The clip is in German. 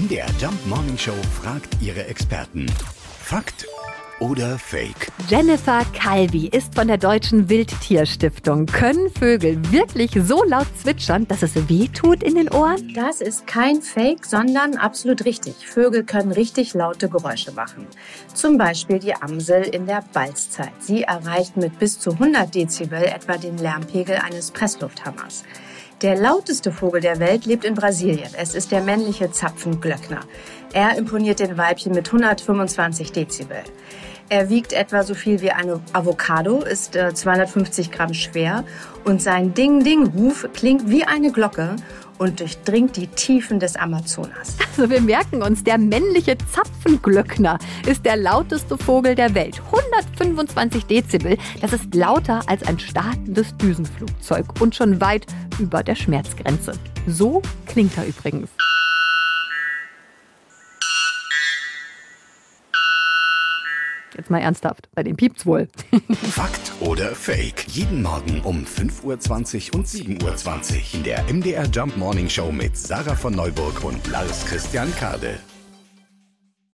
MDR Jump Morning Show fragt ihre Experten. Fakt oder Fake? Jennifer Calvi ist von der Deutschen Wildtierstiftung. Können Vögel wirklich so laut zwitschern, dass es weh tut in den Ohren? Das ist kein Fake, sondern absolut richtig. Vögel können richtig laute Geräusche machen. Zum Beispiel die Amsel in der Balzzeit. Sie erreicht mit bis zu 100 Dezibel etwa den Lärmpegel eines Presslufthammers. Der lauteste Vogel der Welt lebt in Brasilien. Es ist der männliche Zapfenglöckner. Er imponiert den Weibchen mit 125 Dezibel. Er wiegt etwa so viel wie eine Avocado, ist äh, 250 Gramm schwer und sein Ding-Ding-Ruf klingt wie eine Glocke und durchdringt die Tiefen des Amazonas. Also wir merken uns, der männliche Zapfenglöckner ist der lauteste Vogel der Welt. 125 Dezibel, das ist lauter als ein startendes Düsenflugzeug und schon weit über der Schmerzgrenze. So klingt er übrigens. Jetzt mal ernsthaft, bei den piept's wohl. Fakt oder Fake? Jeden Morgen um 5.20 Uhr und 7.20 Uhr in der MDR Jump Morning Show mit Sarah von Neuburg und Lars Christian Kade.